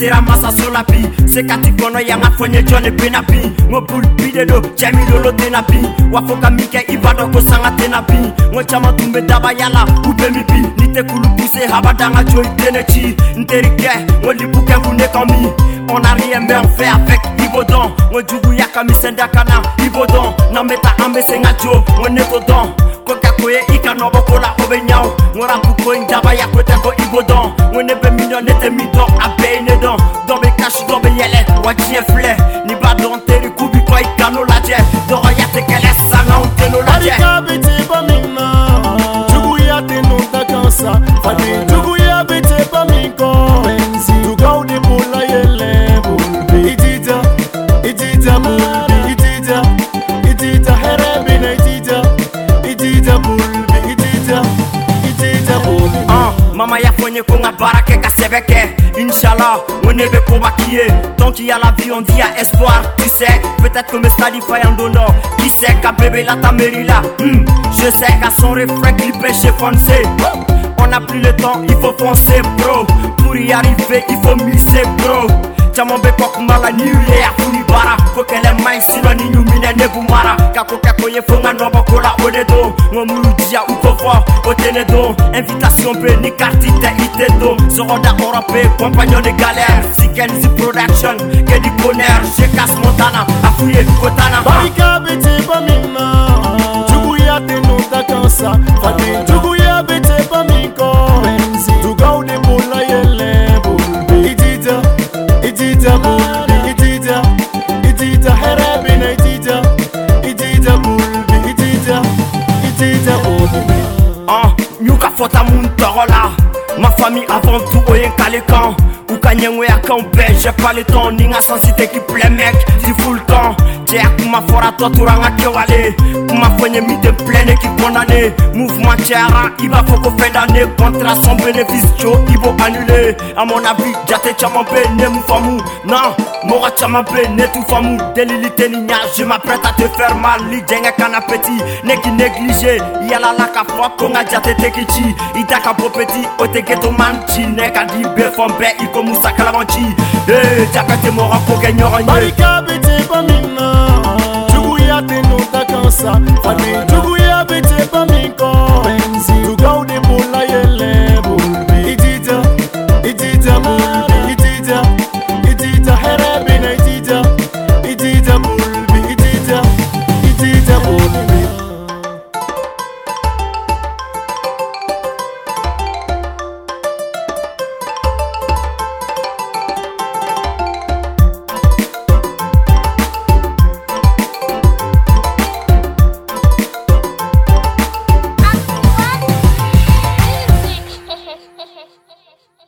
sera masa sola bi Se kati kono ya nga fonye jone bina bi Ngo bul bi de do, chemi lolo tena bi Wafo ka mike ibado ko sanga tena bi Ngo chama tumbe daba yala, ube mi kami On a rien fait avec Ibodon Ngo jugu ya kami senda kana Ibodon, na meta ambe senga jo Ngo neto don koka koye i ka ko la o bɛ ɲaw ŋo rapu ko n daba ya ko tɛ ko i b'o dɔn ŋo ne bɛ min dɔn ne tɛ min dɔn a bɛɛ ye ne dɔn dɔ bɛ kasi dɔ bɛ yɛlɛ wa diɲɛ filɛ ni b'a dɔn teri k'u kɔ i ka n'o lajɛ mama y'a fɔ n ye ka ka k'i ye Tant qu'il y a la vie, on dit espoir. Tu sais, peut-être que sait qu'à bébé la ta Hmm, Je sais qu'à son refrain qu'il pêche foncé On n'a plus le temps, il faut foncer bro. Pour y arriver, il faut miser bro. Caman bɛ kɔ kuma la ni ye a funi baara ko kɛlɛ man ni ne ka ye fo ka la o de u ko fɔ o tɛ ne don invitation bɛ ni kariti tɛ i tɛ don sɔgɔda europe compagnon de galère sikenzi production que du bonheur. Je casse montana a f'u ye ko tana barika bete bamina juguya te no ma famille avant tout o ye n kale kan u ka ɲɛngoya kanw bɛɛ j'ai pas le temps ni n ka sansi tɛ k'i kuma fɔra tɔ tora n ka kɛwale kuma fɔ n ye min tɛ k'i condamné mouvement cɛyara i b'a fɔ ko d'année contrat sans bénéfice jo i b'o annulé. À mon avis jate caman bɛ ne mu non mɔgɔ caman bɛ ne t'u faamu delili tɛ je m'apprête à te faire mal. Ni jɛngɛ kana petit ne k'i négligé. Yalala ka fɔ ko n ka jate tɛ k'i ci i da ka bɔ petit o tɛ man ci ne ka di bɛɛ fɔ n bɛɛ i ko musa ci ta kansa fani juguya bete baminko